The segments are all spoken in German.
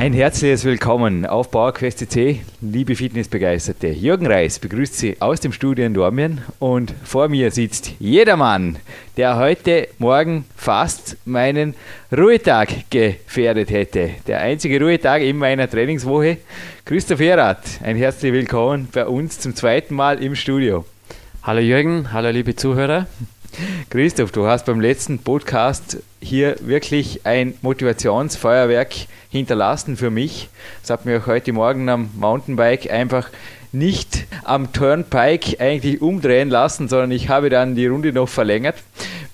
Ein herzliches Willkommen auf PowerQuest liebe Fitnessbegeisterte. Jürgen Reis begrüßt Sie aus dem Studio in Dormien und vor mir sitzt jedermann, der heute Morgen fast meinen Ruhetag gefährdet hätte. Der einzige Ruhetag in meiner Trainingswoche. Christoph Erath, ein herzliches Willkommen bei uns zum zweiten Mal im Studio. Hallo Jürgen, hallo liebe Zuhörer. Christoph, du hast beim letzten Podcast hier wirklich ein Motivationsfeuerwerk hinterlassen für mich. Das hat mir heute Morgen am Mountainbike einfach nicht am Turnpike eigentlich umdrehen lassen, sondern ich habe dann die Runde noch verlängert.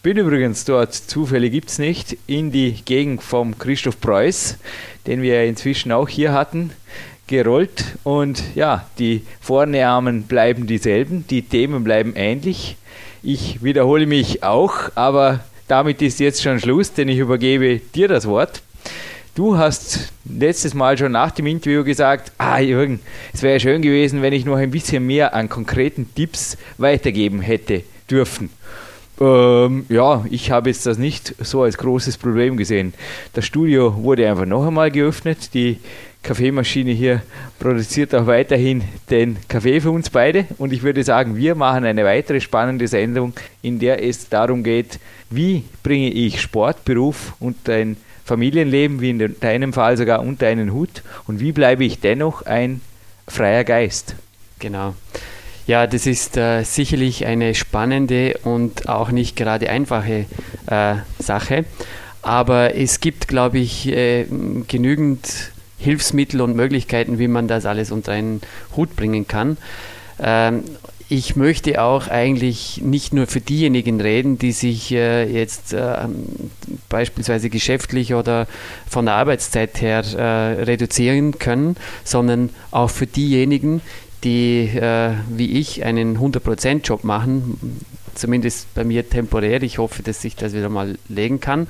Bin übrigens dort, Zufälle gibt es nicht, in die Gegend vom Christoph Preuß, den wir inzwischen auch hier hatten, gerollt. Und ja, die Vornamen bleiben dieselben, die Themen bleiben ähnlich. Ich wiederhole mich auch, aber damit ist jetzt schon Schluss, denn ich übergebe dir das Wort. Du hast letztes Mal schon nach dem Interview gesagt, ah Jürgen, es wäre schön gewesen, wenn ich noch ein bisschen mehr an konkreten Tipps weitergeben hätte dürfen. Ähm, ja, ich habe jetzt das nicht so als großes Problem gesehen. Das Studio wurde einfach noch einmal geöffnet. Die Kaffeemaschine hier produziert auch weiterhin den Kaffee für uns beide. Und ich würde sagen, wir machen eine weitere spannende Sendung, in der es darum geht, wie bringe ich Sport, Beruf und ein Familienleben, wie in deinem Fall sogar unter einen Hut? Und wie bleibe ich dennoch ein freier Geist? Genau. Ja, das ist äh, sicherlich eine spannende und auch nicht gerade einfache äh, Sache. Aber es gibt, glaube ich, äh, genügend Hilfsmittel und Möglichkeiten, wie man das alles unter einen Hut bringen kann. Ähm, ich möchte auch eigentlich nicht nur für diejenigen reden, die sich äh, jetzt äh, beispielsweise geschäftlich oder von der Arbeitszeit her äh, reduzieren können, sondern auch für diejenigen, die äh, wie ich einen 100%-Job machen, zumindest bei mir temporär. Ich hoffe, dass sich das wieder mal legen kann.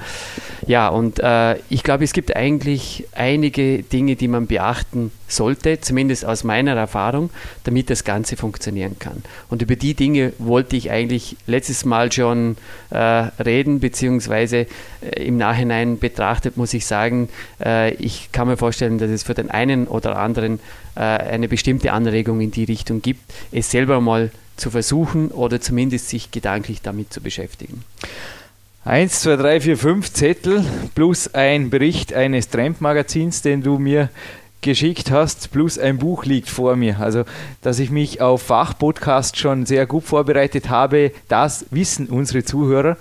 Ja, und äh, ich glaube, es gibt eigentlich einige Dinge, die man beachten sollte, zumindest aus meiner Erfahrung, damit das Ganze funktionieren kann. Und über die Dinge wollte ich eigentlich letztes Mal schon äh, reden, beziehungsweise äh, im Nachhinein betrachtet muss ich sagen, äh, ich kann mir vorstellen, dass es für den einen oder anderen äh, eine bestimmte Anregung in die Richtung gibt, es selber mal zu versuchen oder zumindest sich gedanklich damit zu beschäftigen. 1, 2, 3, 4, 5 Zettel plus ein Bericht eines Tramp-Magazins, den du mir geschickt hast, plus ein Buch liegt vor mir. Also, dass ich mich auf Fachpodcast schon sehr gut vorbereitet habe, das wissen unsere Zuhörer.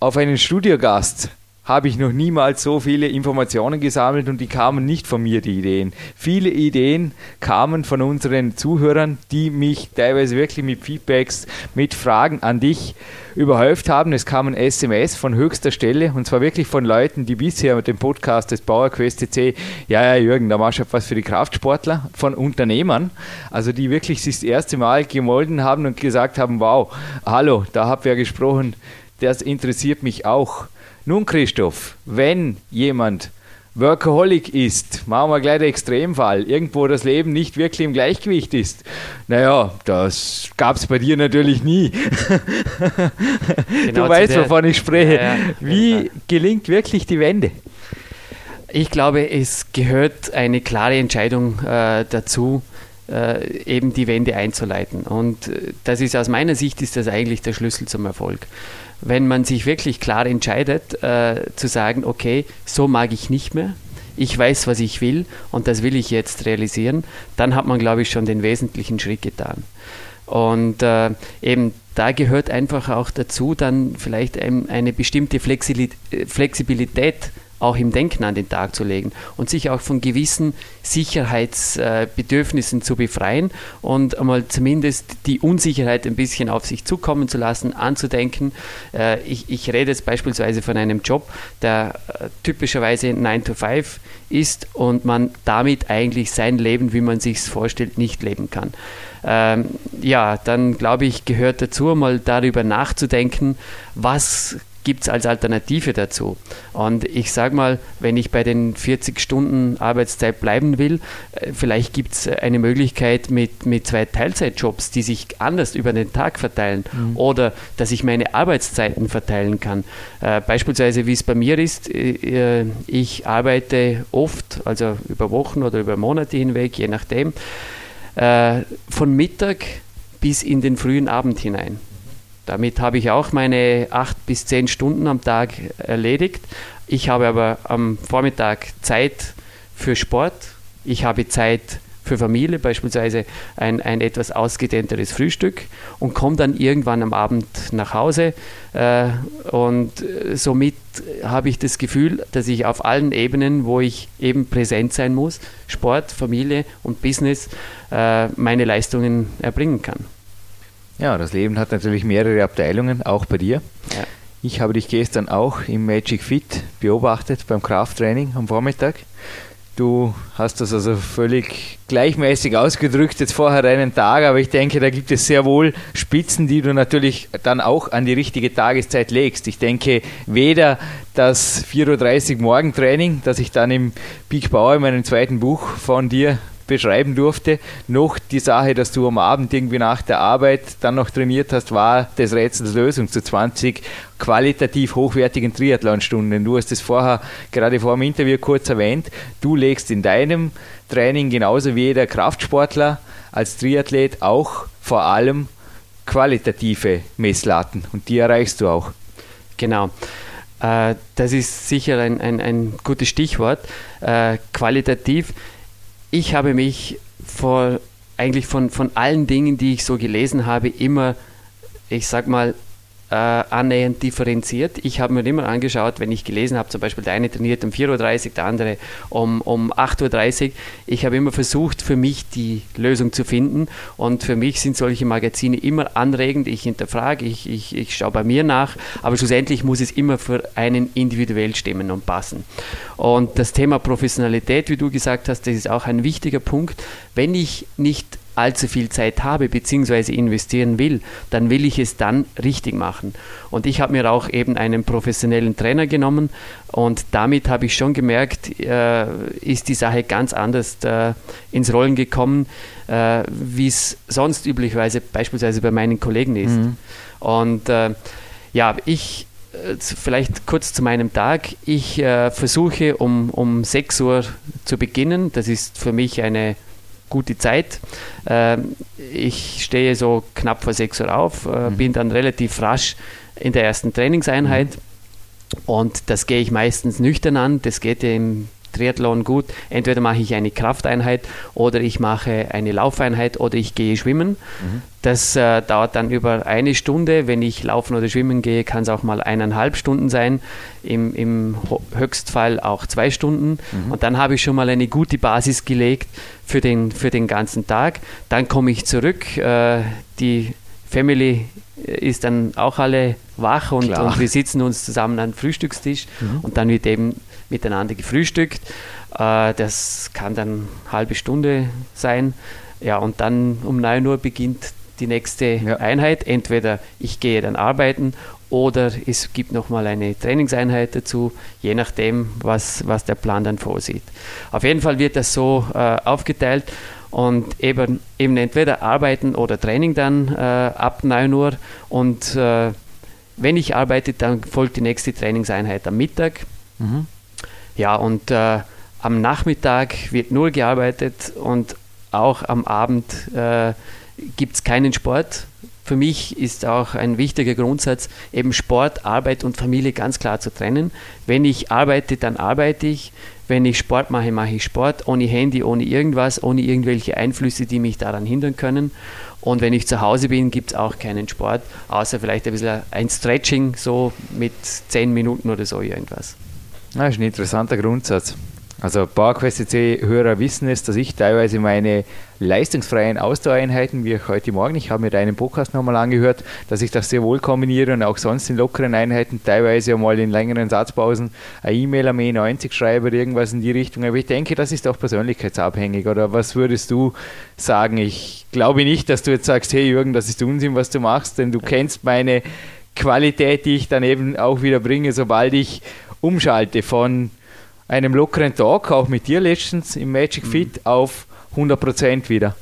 Auf einen Studiogast habe ich noch niemals so viele Informationen gesammelt und die kamen nicht von mir, die Ideen. Viele Ideen kamen von unseren Zuhörern, die mich teilweise wirklich mit Feedbacks, mit Fragen an dich überhäuft haben. Es kamen SMS von höchster Stelle und zwar wirklich von Leuten, die bisher mit dem Podcast des Bauerquest CC, ja, ja, Jürgen, da machst du was für die Kraftsportler, von Unternehmern, also die wirklich sich das erste Mal gemolden haben und gesagt haben, wow, hallo, da habt ihr gesprochen, das interessiert mich auch. Nun, Christoph, wenn jemand Workaholic ist, machen wir gleich den Extremfall, irgendwo das Leben nicht wirklich im Gleichgewicht ist. Naja, das gab es bei dir natürlich nie. Genau du weißt, der, wovon ich spreche. Ja, ja, Wie gelingt wirklich die Wende? Ich glaube, es gehört eine klare Entscheidung äh, dazu, äh, eben die Wende einzuleiten. Und äh, das ist aus meiner Sicht ist das eigentlich der Schlüssel zum Erfolg wenn man sich wirklich klar entscheidet, äh, zu sagen, okay, so mag ich nicht mehr, ich weiß, was ich will und das will ich jetzt realisieren, dann hat man, glaube ich, schon den wesentlichen Schritt getan. Und äh, eben da gehört einfach auch dazu, dann vielleicht eine bestimmte Flexibilität auch im Denken an den Tag zu legen und sich auch von gewissen Sicherheitsbedürfnissen zu befreien und einmal zumindest die Unsicherheit ein bisschen auf sich zukommen zu lassen, anzudenken. Äh, ich, ich rede jetzt beispielsweise von einem Job, der äh, typischerweise 9 to 5 ist und man damit eigentlich sein Leben, wie man sich es vorstellt, nicht leben kann. Ähm, ja, dann glaube ich, gehört dazu, mal darüber nachzudenken, was gibt es als Alternative dazu. Und ich sage mal, wenn ich bei den 40 Stunden Arbeitszeit bleiben will, äh, vielleicht gibt es eine Möglichkeit mit, mit zwei Teilzeitjobs, die sich anders über den Tag verteilen mhm. oder dass ich meine Arbeitszeiten verteilen kann. Äh, beispielsweise, wie es bei mir ist, äh, ich arbeite oft, also über Wochen oder über Monate hinweg, je nachdem, äh, von Mittag bis in den frühen Abend hinein. Damit habe ich auch meine acht bis zehn Stunden am Tag erledigt. Ich habe aber am Vormittag Zeit für Sport. Ich habe Zeit für Familie, beispielsweise ein, ein etwas ausgedehnteres Frühstück und komme dann irgendwann am Abend nach Hause. Äh, und somit habe ich das Gefühl, dass ich auf allen Ebenen, wo ich eben präsent sein muss, Sport, Familie und Business, äh, meine Leistungen erbringen kann. Ja, das Leben hat natürlich mehrere Abteilungen, auch bei dir. Ja. Ich habe dich gestern auch im Magic Fit beobachtet beim Krafttraining am Vormittag. Du hast das also völlig gleichmäßig ausgedrückt jetzt vorher einen Tag, aber ich denke, da gibt es sehr wohl Spitzen, die du natürlich dann auch an die richtige Tageszeit legst. Ich denke, weder das 4.30 Uhr Morgentraining, das ich dann im Peak Bauer in meinem zweiten Buch von dir beschreiben durfte. Noch die Sache, dass du am Abend irgendwie nach der Arbeit dann noch trainiert hast, war des Rätsels Lösung zu 20 qualitativ hochwertigen Triathlonstunden. Du hast es vorher gerade vor dem Interview kurz erwähnt. Du legst in deinem Training genauso wie jeder Kraftsportler als Triathlet auch vor allem qualitative Messlatten und die erreichst du auch. Genau. Äh, das ist sicher ein, ein, ein gutes Stichwort. Äh, qualitativ ich habe mich vor, eigentlich von, von allen Dingen, die ich so gelesen habe, immer, ich sag mal, äh, annähernd differenziert. Ich habe mir immer angeschaut, wenn ich gelesen habe, zum Beispiel der eine trainiert um 4.30 Uhr, der andere um, um 8.30 Uhr. Ich habe immer versucht, für mich die Lösung zu finden. Und für mich sind solche Magazine immer anregend. Ich hinterfrage, ich, ich, ich schaue bei mir nach, aber schlussendlich muss es immer für einen individuell stimmen und passen. Und das Thema Professionalität, wie du gesagt hast, das ist auch ein wichtiger Punkt. Wenn ich nicht allzu viel Zeit habe bzw. investieren will, dann will ich es dann richtig machen. Und ich habe mir auch eben einen professionellen Trainer genommen und damit habe ich schon gemerkt, äh, ist die Sache ganz anders äh, ins Rollen gekommen, äh, wie es sonst üblicherweise beispielsweise bei meinen Kollegen ist. Mhm. Und äh, ja, ich äh, vielleicht kurz zu meinem Tag. Ich äh, versuche um, um 6 Uhr zu beginnen. Das ist für mich eine gute Zeit. Ähm, ich stehe so knapp vor 6 Uhr auf, äh, mhm. bin dann relativ rasch in der ersten Trainingseinheit. Mhm. Und das gehe ich meistens nüchtern an. Das geht im Triathlon gut. Entweder mache ich eine Krafteinheit oder ich mache eine Laufeinheit oder ich gehe schwimmen. Mhm. Das äh, dauert dann über eine Stunde. Wenn ich laufen oder schwimmen gehe, kann es auch mal eineinhalb Stunden sein. Im, im Höchstfall auch zwei Stunden. Mhm. Und dann habe ich schon mal eine gute Basis gelegt für den, für den ganzen Tag. Dann komme ich zurück. Äh, die Family ist dann auch alle wach und, und, wir sitzen uns zusammen an den Frühstückstisch mhm. und dann wird eben miteinander gefrühstückt. Äh, das kann dann eine halbe Stunde sein. Ja, und dann um 9 Uhr beginnt die nächste ja. Einheit. Entweder ich gehe dann arbeiten oder es gibt nochmal eine Trainingseinheit dazu, je nachdem, was, was der Plan dann vorsieht. Auf jeden Fall wird das so äh, aufgeteilt und eben, eben entweder arbeiten oder Training dann äh, ab 9 Uhr und äh, wenn ich arbeite, dann folgt die nächste Trainingseinheit am Mittag. Mhm. Ja, und äh, am Nachmittag wird nur gearbeitet und auch am Abend äh, gibt es keinen Sport. Für mich ist auch ein wichtiger Grundsatz, eben Sport, Arbeit und Familie ganz klar zu trennen. Wenn ich arbeite, dann arbeite ich. Wenn ich Sport mache, mache ich Sport, ohne Handy, ohne irgendwas, ohne irgendwelche Einflüsse, die mich daran hindern können. Und wenn ich zu Hause bin, gibt es auch keinen Sport, außer vielleicht ein bisschen ein Stretching, so mit zehn Minuten oder so irgendwas. Das ist ein interessanter Grundsatz. Also PowerQuest hörer wissen es, dass ich teilweise meine leistungsfreien Ausdauereinheiten, wie heute Morgen, ich habe mir deinen Podcast nochmal angehört, dass ich das sehr wohl kombiniere und auch sonst in lockeren Einheiten teilweise mal in längeren Satzpausen eine E-Mail am E90 schreibe oder irgendwas in die Richtung. Aber ich denke, das ist auch persönlichkeitsabhängig. Oder was würdest du sagen? Ich glaube nicht, dass du jetzt sagst, hey Jürgen, das ist Unsinn, was du machst, denn du kennst meine Qualität, die ich dann eben auch wieder bringe, sobald ich umschalte von einem lockeren Talk, auch mit dir letztens im Magic mhm. Fit, auf 100% wieder.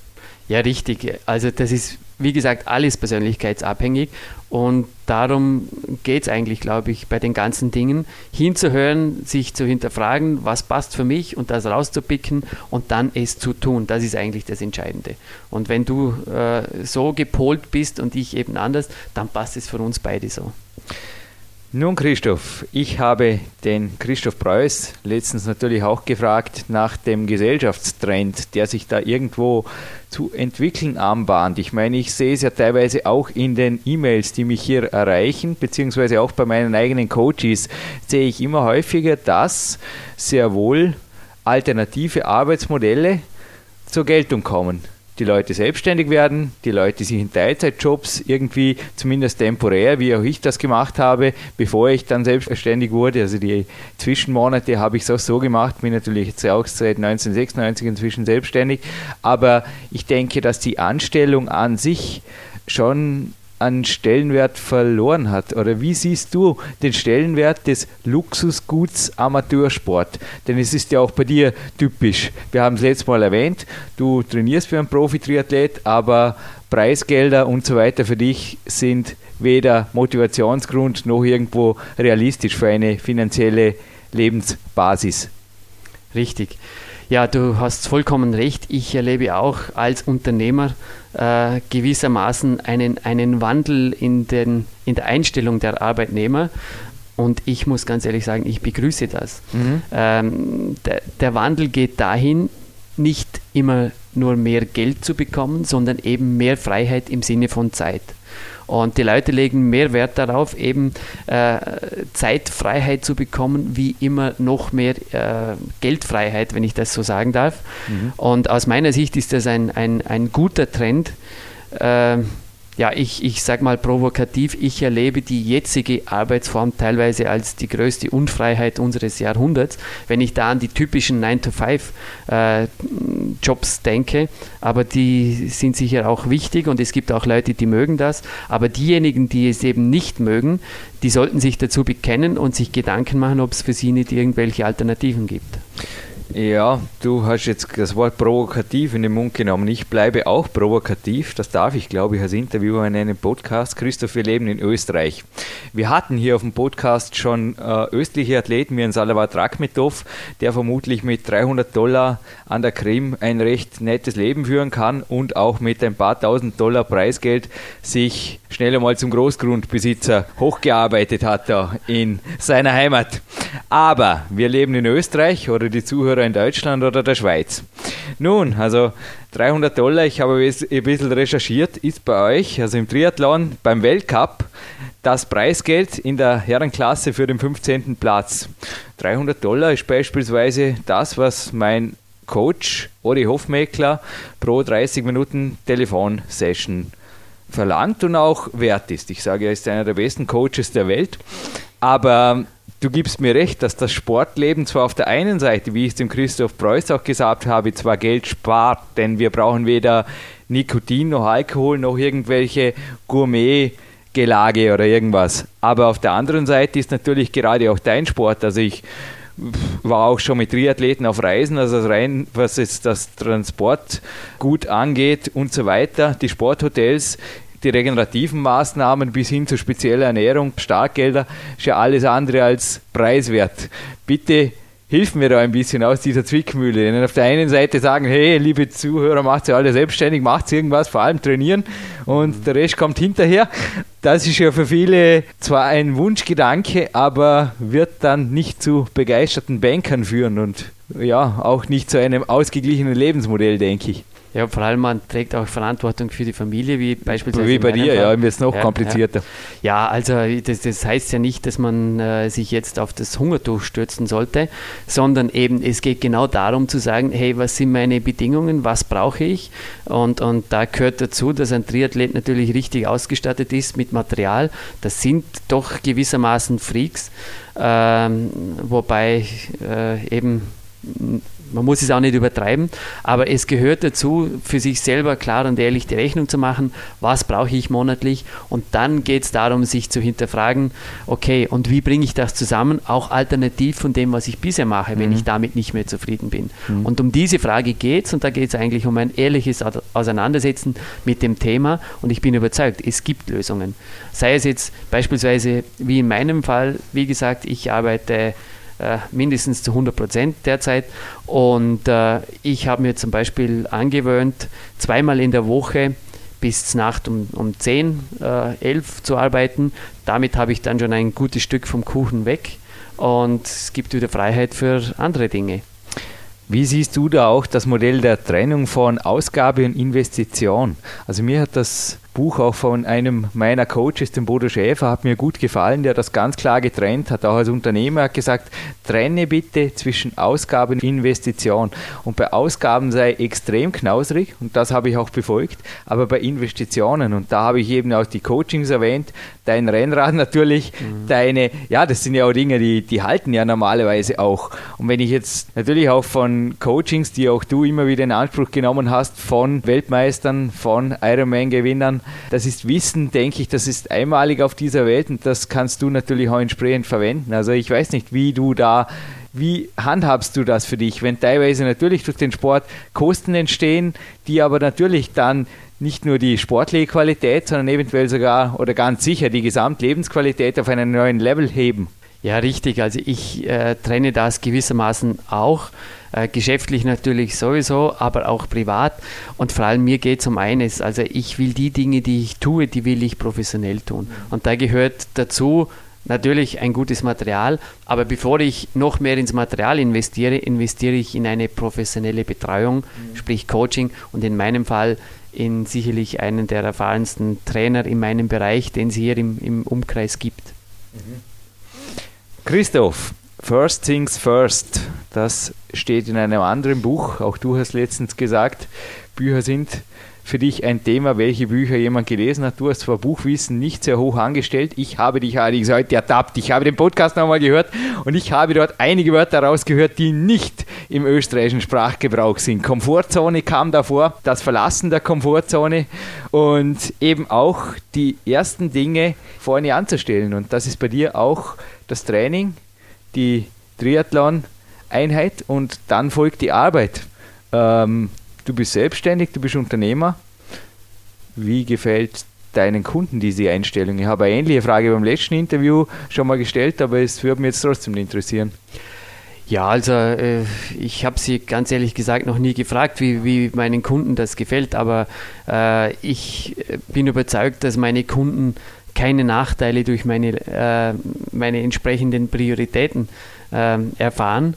Ja, richtig. Also das ist, wie gesagt, alles persönlichkeitsabhängig und darum geht es eigentlich, glaube ich, bei den ganzen Dingen, hinzuhören, sich zu hinterfragen, was passt für mich und das rauszupicken und dann es zu tun. Das ist eigentlich das Entscheidende. Und wenn du äh, so gepolt bist und ich eben anders, dann passt es für uns beide so. Nun, Christoph, ich habe den Christoph Preuß letztens natürlich auch gefragt nach dem Gesellschaftstrend, der sich da irgendwo zu entwickeln anbahnt. Ich meine, ich sehe es ja teilweise auch in den E-Mails, die mich hier erreichen, beziehungsweise auch bei meinen eigenen Coaches, sehe ich immer häufiger, dass sehr wohl alternative Arbeitsmodelle zur Geltung kommen die Leute selbstständig werden, die Leute sich in Teilzeitjobs irgendwie, zumindest temporär, wie auch ich das gemacht habe, bevor ich dann selbstständig wurde. Also die Zwischenmonate habe ich es auch so gemacht, bin natürlich jetzt auch seit 1996 inzwischen selbstständig. Aber ich denke, dass die Anstellung an sich schon an Stellenwert verloren hat? Oder wie siehst du den Stellenwert des Luxusguts Amateursport? Denn es ist ja auch bei dir typisch. Wir haben es letztes Mal erwähnt, du trainierst für einen Profi-Triathlet, aber Preisgelder und so weiter für dich sind weder Motivationsgrund noch irgendwo realistisch für eine finanzielle Lebensbasis. Richtig. Ja, du hast vollkommen recht. Ich erlebe auch als Unternehmer äh, gewissermaßen einen, einen Wandel in, den, in der Einstellung der Arbeitnehmer. Und ich muss ganz ehrlich sagen, ich begrüße das. Mhm. Ähm, der, der Wandel geht dahin, nicht immer nur mehr Geld zu bekommen, sondern eben mehr Freiheit im Sinne von Zeit. Und die Leute legen mehr Wert darauf, eben äh, Zeitfreiheit zu bekommen, wie immer noch mehr äh, Geldfreiheit, wenn ich das so sagen darf. Mhm. Und aus meiner Sicht ist das ein, ein, ein guter Trend. Äh, ja, ich, ich sage mal provokativ, ich erlebe die jetzige Arbeitsform teilweise als die größte Unfreiheit unseres Jahrhunderts, wenn ich da an die typischen 9-to-5-Jobs äh, denke. Aber die sind sicher auch wichtig und es gibt auch Leute, die mögen das. Aber diejenigen, die es eben nicht mögen, die sollten sich dazu bekennen und sich Gedanken machen, ob es für sie nicht irgendwelche Alternativen gibt. Ja, du hast jetzt das Wort provokativ in den Mund genommen. Ich bleibe auch provokativ. Das darf ich, glaube ich, als Interviewer in einem Podcast. Christoph, wir leben in Österreich. Wir hatten hier auf dem Podcast schon äh, östliche Athleten wie ein Salavat Rakhmetov, der vermutlich mit 300 Dollar an der Krim ein recht nettes Leben führen kann und auch mit ein paar tausend Dollar Preisgeld sich schnell einmal zum Großgrundbesitzer hochgearbeitet hat da in seiner Heimat. Aber wir leben in Österreich oder die Zuhörer in Deutschland oder der Schweiz. Nun, also 300 Dollar, ich habe ein bisschen recherchiert, ist bei euch, also im Triathlon, beim Weltcup, das Preisgeld in der Herrenklasse für den 15. Platz. 300 Dollar ist beispielsweise das, was mein Coach Ori Hofmeckler pro 30 Minuten Telefonsession verlangt und auch wert ist. Ich sage, er ist einer der besten Coaches der Welt, aber du gibst mir recht, dass das Sportleben zwar auf der einen Seite, wie ich es dem Christoph Preuß auch gesagt habe, zwar Geld spart, denn wir brauchen weder Nikotin noch Alkohol noch irgendwelche Gourmet Gelage oder irgendwas. Aber auf der anderen Seite ist natürlich gerade auch dein Sport. Also ich war auch schon mit Triathleten auf Reisen, also rein, was jetzt das Transport gut angeht und so weiter. Die Sporthotels die regenerativen Maßnahmen bis hin zu spezieller Ernährung, Starkgelder, ist ja alles andere als preiswert. Bitte hilf mir da ein bisschen aus dieser Zwickmühle. Denn auf der einen Seite sagen, hey, liebe Zuhörer, macht ihr alle selbstständig, macht irgendwas, vor allem trainieren und der Rest kommt hinterher. Das ist ja für viele zwar ein Wunschgedanke, aber wird dann nicht zu begeisterten Bankern führen und ja, auch nicht zu einem ausgeglichenen Lebensmodell, denke ich. Ja, vor allem man trägt auch Verantwortung für die Familie, wie beispielsweise. Wie bei dir, Fall. ja, mir ist noch ja, komplizierter. Ja, ja also das, das, heißt ja nicht, dass man äh, sich jetzt auf das Hungertuch stürzen sollte, sondern eben es geht genau darum zu sagen, hey, was sind meine Bedingungen, was brauche ich? Und, und da gehört dazu, dass ein Triathlet natürlich richtig ausgestattet ist mit Material. Das sind doch gewissermaßen Freaks, ähm, wobei äh, eben man muss es auch nicht übertreiben, aber es gehört dazu, für sich selber klar und ehrlich die Rechnung zu machen, was brauche ich monatlich und dann geht es darum, sich zu hinterfragen, okay, und wie bringe ich das zusammen, auch alternativ von dem, was ich bisher mache, wenn mhm. ich damit nicht mehr zufrieden bin. Mhm. Und um diese Frage geht es und da geht es eigentlich um ein ehrliches Auseinandersetzen mit dem Thema und ich bin überzeugt, es gibt Lösungen. Sei es jetzt beispielsweise wie in meinem Fall, wie gesagt, ich arbeite äh, mindestens zu 100 Prozent derzeit. Und äh, ich habe mir zum Beispiel angewöhnt, zweimal in der Woche bis Nacht um, um 10, äh, 11 zu arbeiten. Damit habe ich dann schon ein gutes Stück vom Kuchen weg und es gibt wieder Freiheit für andere Dinge. Wie siehst du da auch das Modell der Trennung von Ausgabe und Investition? Also mir hat das Buch auch von einem meiner Coaches, dem Bodo Schäfer, hat mir gut gefallen, der das ganz klar getrennt hat. Auch als Unternehmer hat gesagt, trenne bitte zwischen Ausgaben und Investition. Und bei Ausgaben sei extrem knausrig und das habe ich auch befolgt, aber bei Investitionen, und da habe ich eben auch die Coachings erwähnt, dein Rennrad natürlich, mhm. deine, ja, das sind ja auch Dinge, die, die halten ja normalerweise auch. Und wenn ich jetzt natürlich auch von Coachings, die auch du immer wieder in Anspruch genommen hast, von Weltmeistern, von Ironman-Gewinnern, das ist Wissen, denke ich, das ist einmalig auf dieser Welt und das kannst du natürlich auch entsprechend verwenden. Also ich weiß nicht, wie du da wie handhabst du das für dich, wenn teilweise natürlich durch den Sport Kosten entstehen, die aber natürlich dann nicht nur die sportliche Qualität, sondern eventuell sogar oder ganz sicher die Gesamtlebensqualität auf einen neuen Level heben? Ja, richtig. Also ich äh, trenne das gewissermaßen auch. Äh, geschäftlich natürlich sowieso, aber auch privat. Und vor allem mir geht es um eines. Also ich will die Dinge, die ich tue, die will ich professionell tun. Und da gehört dazu natürlich ein gutes Material, aber bevor ich noch mehr ins Material investiere, investiere ich in eine professionelle Betreuung, mhm. sprich Coaching und in meinem Fall in sicherlich einen der erfahrensten Trainer in meinem Bereich, den es hier im, im Umkreis gibt. Mhm. Christoph, First Things First, das steht in einem anderen Buch. Auch du hast letztens gesagt, Bücher sind für dich ein Thema, welche Bücher jemand gelesen hat. Du hast zwar Buchwissen nicht sehr hoch angestellt. Ich habe dich allerdings heute ertappt. Ich habe den Podcast nochmal gehört und ich habe dort einige Wörter rausgehört, die nicht im österreichischen Sprachgebrauch sind. Komfortzone kam davor, das Verlassen der Komfortzone und eben auch die ersten Dinge vorne anzustellen. Und das ist bei dir auch das Training, die Triathlon-Einheit und dann folgt die Arbeit. Ähm, du bist selbstständig, du bist Unternehmer. Wie gefällt deinen Kunden diese Einstellung? Ich habe eine ähnliche Frage beim letzten Interview schon mal gestellt, aber es würde mich jetzt trotzdem interessieren. Ja, also äh, ich habe sie ganz ehrlich gesagt noch nie gefragt, wie, wie meinen Kunden das gefällt, aber äh, ich bin überzeugt, dass meine Kunden keine Nachteile durch meine, äh, meine entsprechenden Prioritäten äh, erfahren.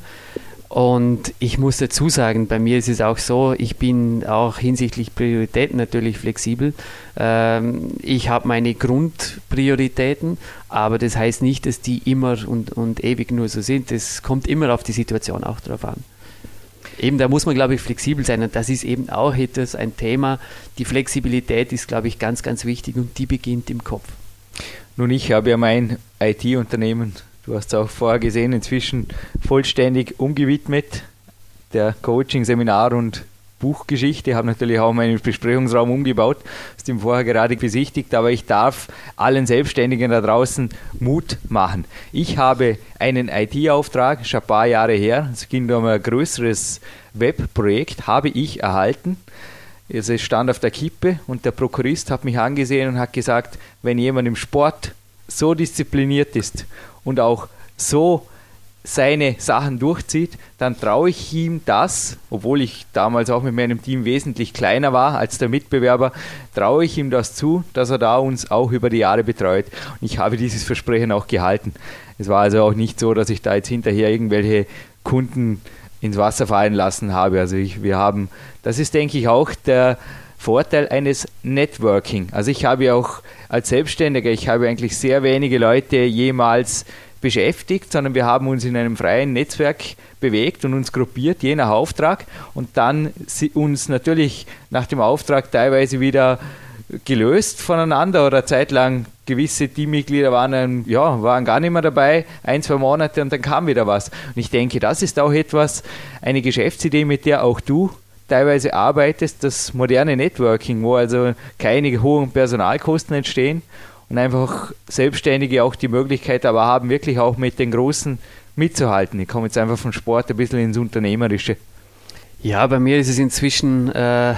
Und ich muss dazu sagen, bei mir ist es auch so, ich bin auch hinsichtlich Prioritäten natürlich flexibel. Ähm, ich habe meine Grundprioritäten, aber das heißt nicht, dass die immer und, und ewig nur so sind. Es kommt immer auf die Situation auch drauf an. Eben, da muss man, glaube ich, flexibel sein. Und das ist eben auch etwas, ein Thema. Die Flexibilität ist, glaube ich, ganz, ganz wichtig und die beginnt im Kopf. Nun, ich habe ja mein IT-Unternehmen, du hast es auch vorher gesehen, inzwischen vollständig umgewidmet. Der Coaching, Seminar und Buchgeschichte, Ich habe natürlich auch meinen Besprechungsraum umgebaut, hast ihn vorher gerade besichtigt, aber ich darf allen Selbstständigen da draußen Mut machen. Ich habe einen IT-Auftrag, schon ein paar Jahre her, es ging um ein größeres Webprojekt, habe ich erhalten. Also es stand auf der Kippe und der Prokurist hat mich angesehen und hat gesagt, wenn jemand im Sport so diszipliniert ist und auch so seine Sachen durchzieht, dann traue ich ihm das, obwohl ich damals auch mit meinem Team wesentlich kleiner war als der Mitbewerber, traue ich ihm das zu, dass er da uns auch über die Jahre betreut. Und ich habe dieses Versprechen auch gehalten. Es war also auch nicht so, dass ich da jetzt hinterher irgendwelche Kunden ins Wasser fallen lassen habe. Also ich, wir haben, das ist denke ich auch der Vorteil eines Networking. Also ich habe ja auch als Selbstständiger, ich habe eigentlich sehr wenige Leute jemals beschäftigt, sondern wir haben uns in einem freien Netzwerk bewegt und uns gruppiert, je nach Auftrag und dann uns natürlich nach dem Auftrag teilweise wieder gelöst voneinander oder zeitlang gewisse Teammitglieder waren, ähm, ja, waren gar nicht mehr dabei, ein, zwei Monate und dann kam wieder was. Und ich denke, das ist auch etwas, eine Geschäftsidee, mit der auch du teilweise arbeitest, das moderne Networking, wo also keine hohen Personalkosten entstehen und einfach Selbstständige auch die Möglichkeit aber haben, wirklich auch mit den Großen mitzuhalten. Ich komme jetzt einfach vom Sport ein bisschen ins Unternehmerische. Ja, bei mir ist es inzwischen äh,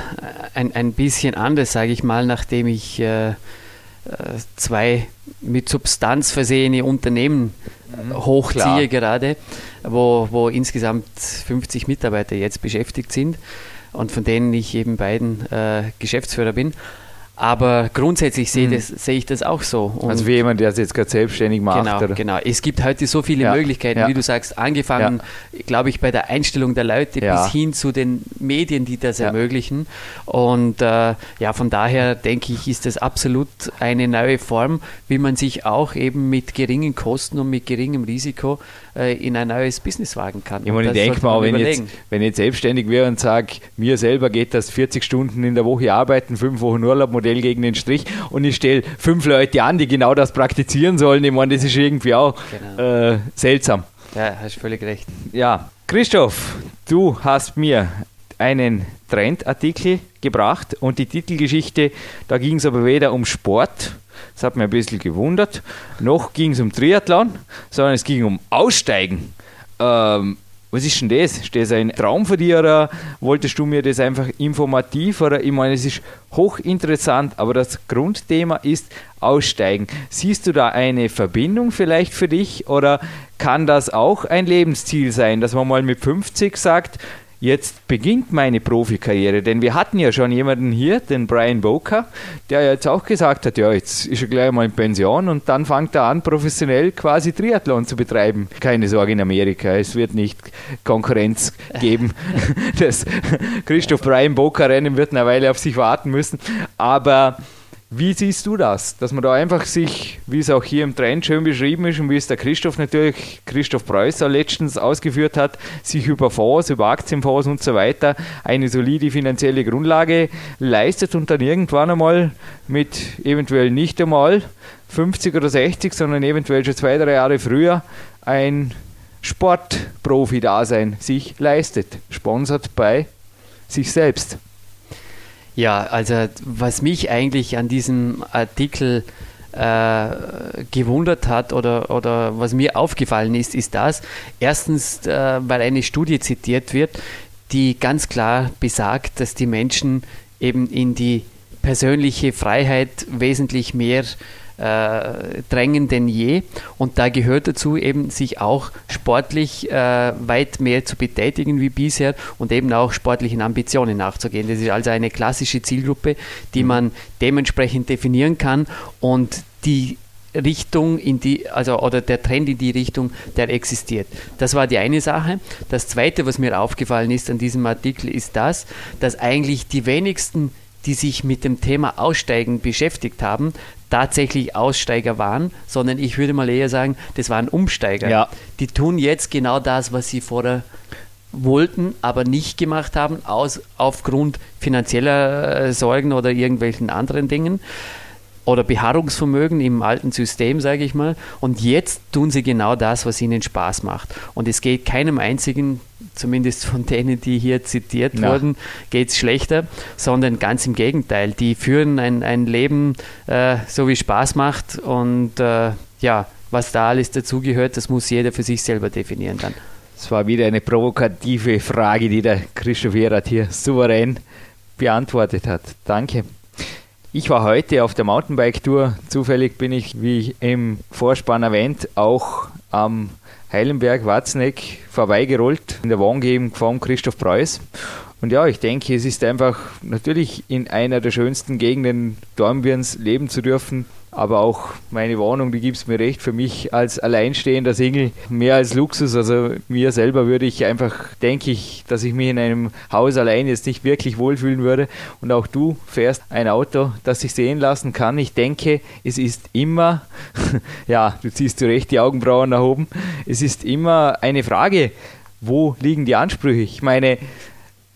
ein, ein bisschen anders, sage ich mal, nachdem ich äh, zwei mit Substanz versehene Unternehmen mhm, hochziehe klar. gerade, wo, wo insgesamt 50 Mitarbeiter jetzt beschäftigt sind und von denen ich eben beiden äh, Geschäftsführer bin. Aber grundsätzlich sehe, mhm. das, sehe ich das auch so. Und also wie jemand, der es jetzt gerade selbstständig macht. Genau, oder? genau. Es gibt heute so viele ja. Möglichkeiten, ja. wie du sagst, angefangen, ja. glaube ich, bei der Einstellung der Leute bis hin zu den Medien, die das ermöglichen. Und äh, ja, von daher denke ich, ist das absolut eine neue Form, wie man sich auch eben mit geringen Kosten und mit geringem Risiko äh, in ein neues Business wagen kann. Ich, meine, ich denke mal, wenn, jetzt, wenn ich jetzt selbstständig wäre und sage, mir selber geht das 40 Stunden in der Woche arbeiten, fünf Wochen Urlaub, Modell gegen den Strich und ich stelle fünf Leute an, die genau das praktizieren sollen, ich meine, das ist irgendwie auch genau. äh, seltsam. Ja, hast völlig recht. Ja, Christoph, du hast mir einen Trendartikel gebracht und die Titelgeschichte, da ging es aber weder um Sport, das hat mich ein bisschen gewundert. Noch ging es um Triathlon, sondern es ging um Aussteigen. Ähm, was ist denn das? Ist das ein Traum für dich oder wolltest du mir das einfach informativ oder ich meine, es ist hochinteressant, aber das Grundthema ist Aussteigen. Siehst du da eine Verbindung vielleicht für dich oder kann das auch ein Lebensziel sein, dass man mal mit 50 sagt, jetzt beginnt meine Profikarriere. Denn wir hatten ja schon jemanden hier, den Brian Boker, der jetzt auch gesagt hat, ja, jetzt ist er gleich mal in Pension und dann fängt er an, professionell quasi Triathlon zu betreiben. Keine Sorge in Amerika, es wird nicht Konkurrenz geben. das Christoph Brian Boker Rennen wird eine Weile auf sich warten müssen. Aber wie siehst du das? Dass man da einfach sich, wie es auch hier im Trend schön beschrieben ist und wie es der Christoph natürlich, Christoph Preußer letztens ausgeführt hat, sich über Fonds, über Aktienfonds und so weiter eine solide finanzielle Grundlage leistet und dann irgendwann einmal mit eventuell nicht einmal 50 oder 60, sondern eventuell schon zwei, drei Jahre früher ein Sportprofi-Dasein sich leistet, sponsert bei sich selbst. Ja, also was mich eigentlich an diesem Artikel äh, gewundert hat oder, oder was mir aufgefallen ist, ist das. Erstens, äh, weil eine Studie zitiert wird, die ganz klar besagt, dass die Menschen eben in die persönliche Freiheit wesentlich mehr äh, drängen denn je. Und da gehört dazu eben, sich auch sportlich äh, weit mehr zu betätigen wie bisher und eben auch sportlichen Ambitionen nachzugehen. Das ist also eine klassische Zielgruppe, die mhm. man dementsprechend definieren kann und die Richtung in die, also oder der Trend in die Richtung, der existiert. Das war die eine Sache. Das zweite, was mir aufgefallen ist an diesem Artikel, ist das, dass eigentlich die wenigsten die sich mit dem Thema Aussteigen beschäftigt haben, tatsächlich Aussteiger waren, sondern ich würde mal eher sagen, das waren Umsteiger. Ja. Die tun jetzt genau das, was sie vorher wollten, aber nicht gemacht haben, aus, aufgrund finanzieller äh, Sorgen oder irgendwelchen anderen Dingen oder Beharrungsvermögen im alten System, sage ich mal. Und jetzt tun sie genau das, was ihnen Spaß macht. Und es geht keinem einzigen, zumindest von denen, die hier zitiert ja. wurden, geht es schlechter, sondern ganz im Gegenteil. Die führen ein, ein Leben, äh, so wie Spaß macht. Und äh, ja, was da alles dazugehört, das muss jeder für sich selber definieren dann. Es war wieder eine provokative Frage, die der Christoph Erat hier souverän beantwortet hat. Danke. Ich war heute auf der Mountainbike-Tour. Zufällig bin ich, wie im Vorspann erwähnt, auch am Heilenberg Watzeneck vorbeigerollt in der Wohngegend von Christoph Preuß. Und ja, ich denke, es ist einfach natürlich in einer der schönsten Gegenden Dornbirns leben zu dürfen aber auch meine Wohnung, die gibt es mir recht. Für mich als alleinstehender Single mehr als Luxus. Also mir selber würde ich einfach, denke ich, dass ich mich in einem Haus allein jetzt nicht wirklich wohlfühlen würde. Und auch du fährst ein Auto, das sich sehen lassen kann. Ich denke, es ist immer, ja, du ziehst zu Recht die Augenbrauen nach oben. Es ist immer eine Frage, wo liegen die Ansprüche? Ich meine,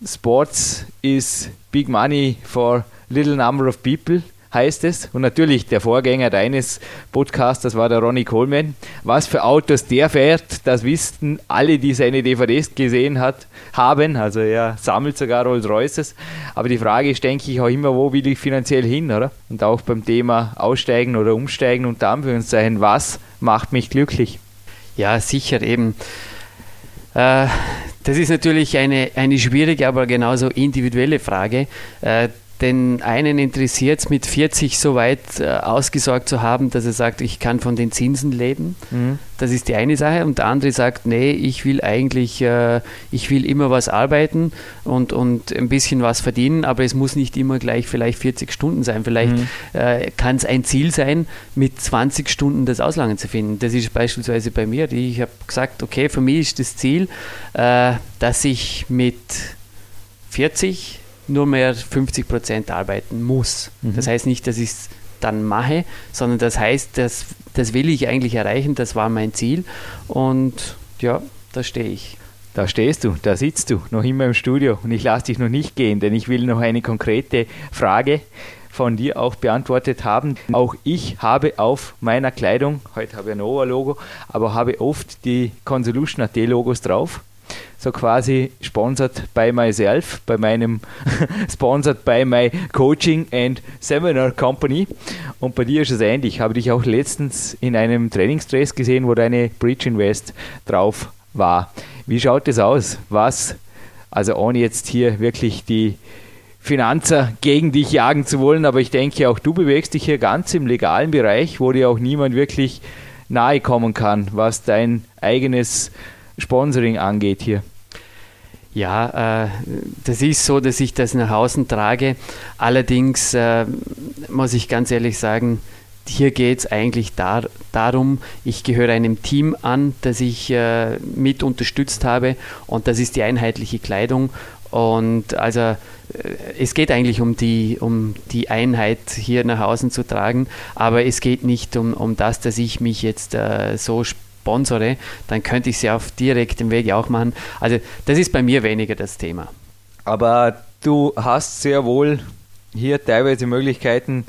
Sports is big money for little number of people heißt es. Und natürlich der Vorgänger deines Podcasts, das war der Ronnie Coleman. Was für Autos der fährt, das wissen alle, die seine DVDs gesehen hat, haben. Also er sammelt sogar Rolls Royces. Aber die Frage ist, denke ich, auch immer, wo will ich finanziell hin, oder? Und auch beim Thema Aussteigen oder Umsteigen unter Anführungszeichen, was macht mich glücklich? Ja, sicher eben. Äh, das ist natürlich eine, eine schwierige, aber genauso individuelle Frage. Äh, den einen interessiert es, mit 40 so weit äh, ausgesorgt zu haben, dass er sagt, ich kann von den Zinsen leben. Mhm. Das ist die eine Sache. Und der andere sagt, nee, ich will eigentlich, äh, ich will immer was arbeiten und, und ein bisschen was verdienen, aber es muss nicht immer gleich vielleicht 40 Stunden sein. Vielleicht mhm. äh, kann es ein Ziel sein, mit 20 Stunden das Auslangen zu finden. Das ist beispielsweise bei mir. Ich habe gesagt, okay, für mich ist das Ziel, äh, dass ich mit 40 nur mehr 50 Prozent arbeiten muss. Mhm. Das heißt nicht, dass ich es dann mache, sondern das heißt, das, das will ich eigentlich erreichen, das war mein Ziel und ja, da stehe ich. Da stehst du, da sitzt du, noch immer im Studio und ich lasse dich noch nicht gehen, denn ich will noch eine konkrete Frage von dir auch beantwortet haben. Auch ich habe auf meiner Kleidung, heute habe ich ein Nova-Logo, aber habe oft die Consolution AT Logos drauf so quasi sponsored by myself, bei meinem sponsored by my Coaching and Seminar Company. Und bei dir ist es ähnlich. Ich habe dich auch letztens in einem Trainingsdress gesehen, wo deine Bridge Invest drauf war. Wie schaut es aus? Was, also ohne jetzt hier wirklich die Finanzer gegen dich jagen zu wollen, aber ich denke auch du bewegst dich hier ganz im legalen Bereich, wo dir auch niemand wirklich nahe kommen kann, was dein eigenes Sponsoring angeht hier. Ja, äh, das ist so, dass ich das nach außen trage. Allerdings äh, muss ich ganz ehrlich sagen, hier geht es eigentlich dar darum, ich gehöre einem Team an, das ich äh, mit unterstützt habe und das ist die einheitliche Kleidung. Und also äh, es geht eigentlich um die, um die Einheit hier nach außen zu tragen, aber es geht nicht um, um das, dass ich mich jetzt äh, so sponsore, dann könnte ich sie auf direktem Weg auch machen. Also das ist bei mir weniger das Thema. Aber du hast sehr wohl hier teilweise Möglichkeiten,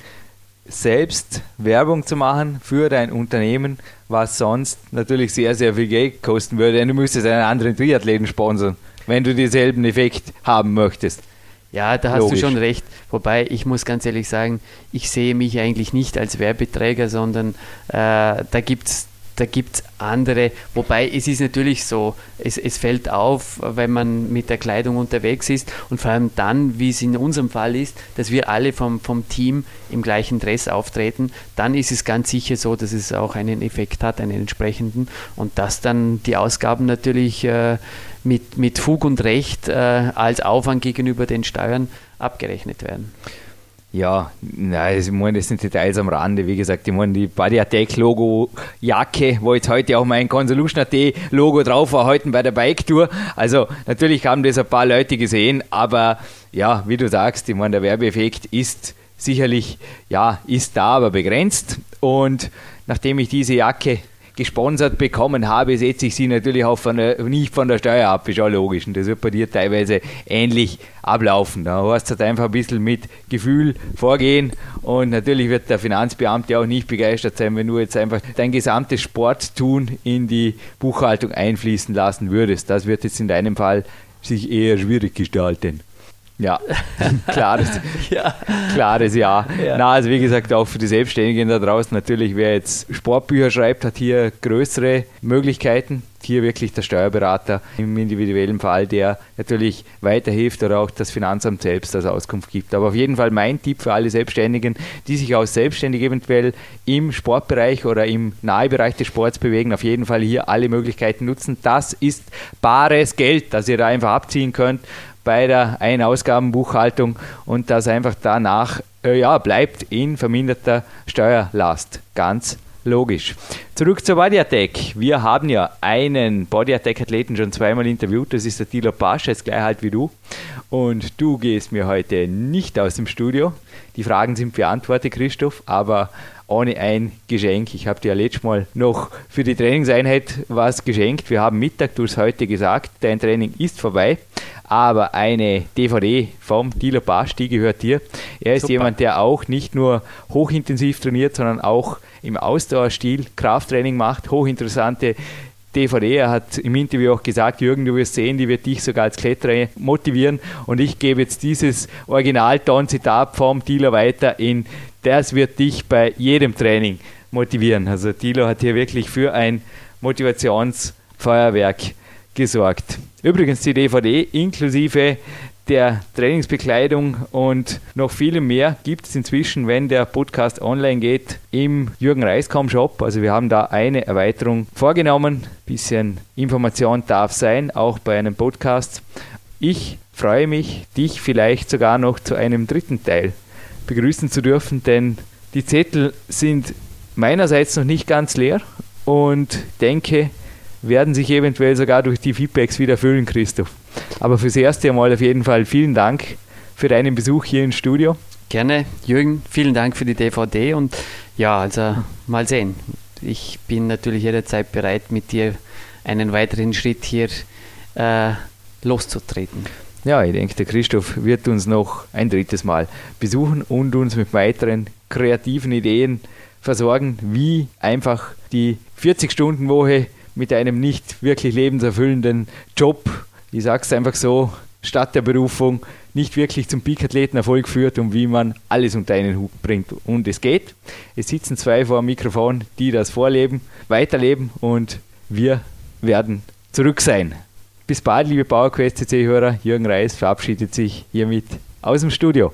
selbst Werbung zu machen für dein Unternehmen, was sonst natürlich sehr, sehr viel Geld kosten würde. Denn du müsstest einen anderen Triathleten sponsern, wenn du denselben Effekt haben möchtest. Ja, da hast Logisch. du schon recht. Wobei ich muss ganz ehrlich sagen, ich sehe mich eigentlich nicht als Werbeträger, sondern äh, da gibt es da gibt es andere, wobei es ist natürlich so, es, es fällt auf, wenn man mit der Kleidung unterwegs ist und vor allem dann, wie es in unserem Fall ist, dass wir alle vom, vom Team im gleichen Dress auftreten, dann ist es ganz sicher so, dass es auch einen Effekt hat, einen entsprechenden und dass dann die Ausgaben natürlich äh, mit, mit Fug und Recht äh, als Aufwand gegenüber den Steuern abgerechnet werden. Ja, nein, ich meine, das sind Details am Rande. Wie gesagt, ich meine, die Body Attack Logo Jacke, wo jetzt heute auch mein Consolution AT Logo drauf war, heute bei der Bike Tour. Also, natürlich haben das ein paar Leute gesehen, aber ja, wie du sagst, ich meine, der Werbeeffekt ist sicherlich, ja, ist da, aber begrenzt. Und nachdem ich diese Jacke gesponsert bekommen habe, setze ich sie natürlich auch von der, nicht von der Steuer ab, ist auch logisch. Und das wird bei dir teilweise ähnlich ablaufen. Da hast du halt einfach ein bisschen mit Gefühl vorgehen und natürlich wird der Finanzbeamte auch nicht begeistert sein, wenn du jetzt einfach dein gesamtes Sporttun in die Buchhaltung einfließen lassen würdest. Das wird jetzt in deinem Fall sich eher schwierig gestalten. Ja, klares, ja. klares Ja. ja. Na, also wie gesagt, auch für die Selbstständigen da draußen natürlich, wer jetzt Sportbücher schreibt, hat hier größere Möglichkeiten. Hier wirklich der Steuerberater im individuellen Fall, der natürlich weiterhilft oder auch das Finanzamt selbst als Auskunft gibt. Aber auf jeden Fall mein Tipp für alle Selbstständigen, die sich auch selbstständig eventuell im Sportbereich oder im Nahebereich des Sports bewegen, auf jeden Fall hier alle Möglichkeiten nutzen. Das ist bares Geld, das ihr da einfach abziehen könnt bei der Ein-Ausgaben-Buchhaltung und das einfach danach äh, ja, bleibt in verminderter Steuerlast. Ganz logisch. Zurück zur Body Attack. Wir haben ja einen Body Attack Athleten schon zweimal interviewt. Das ist der Thilo Pasch, jetzt gleich halt wie du. Und du gehst mir heute nicht aus dem Studio. Die Fragen sind beantwortet, Christoph, aber ohne ein Geschenk. Ich habe dir ja letztes Mal noch für die Trainingseinheit was geschenkt. Wir haben Mittag, du hast heute gesagt, dein Training ist vorbei. Aber eine DVD vom Dilo Basch, die gehört dir. Er ist Super. jemand, der auch nicht nur hochintensiv trainiert, sondern auch im Ausdauerstil Krafttraining macht, hochinteressante DVD. Er hat im Interview auch gesagt, Jürgen, du wirst sehen, die wird dich sogar als Kletterer motivieren. Und ich gebe jetzt dieses Original-Ton-Zitat vom Dealer weiter in, das wird dich bei jedem Training motivieren. Also Thilo hat hier wirklich für ein Motivationsfeuerwerk gesorgt. Übrigens die DVD inklusive der Trainingsbekleidung und noch vielem mehr gibt es inzwischen, wenn der Podcast online geht, im Jürgen Reiskaum Shop. Also wir haben da eine Erweiterung vorgenommen. Bisschen Information darf sein, auch bei einem Podcast. Ich freue mich, dich vielleicht sogar noch zu einem dritten Teil begrüßen zu dürfen, denn die Zettel sind meinerseits noch nicht ganz leer und denke, werden sich eventuell sogar durch die Feedbacks wieder füllen, Christoph. Aber fürs erste Mal auf jeden Fall vielen Dank für deinen Besuch hier im Studio. Gerne, Jürgen, vielen Dank für die DVD und ja, also mal sehen. Ich bin natürlich jederzeit bereit, mit dir einen weiteren Schritt hier äh, loszutreten. Ja, ich denke, der Christoph wird uns noch ein drittes Mal besuchen und uns mit weiteren kreativen Ideen versorgen, wie einfach die 40-Stunden-Woche mit einem nicht wirklich lebenserfüllenden Job, ich sage es einfach so, statt der Berufung nicht wirklich zum Peak-Athleten-Erfolg führt und wie man alles unter einen Hut bringt. Und es geht. Es sitzen zwei vor dem Mikrofon, die das vorleben, weiterleben und wir werden zurück sein. Bis bald, liebe PowerQuest CC-Hörer. Jürgen Reis verabschiedet sich hiermit aus dem Studio.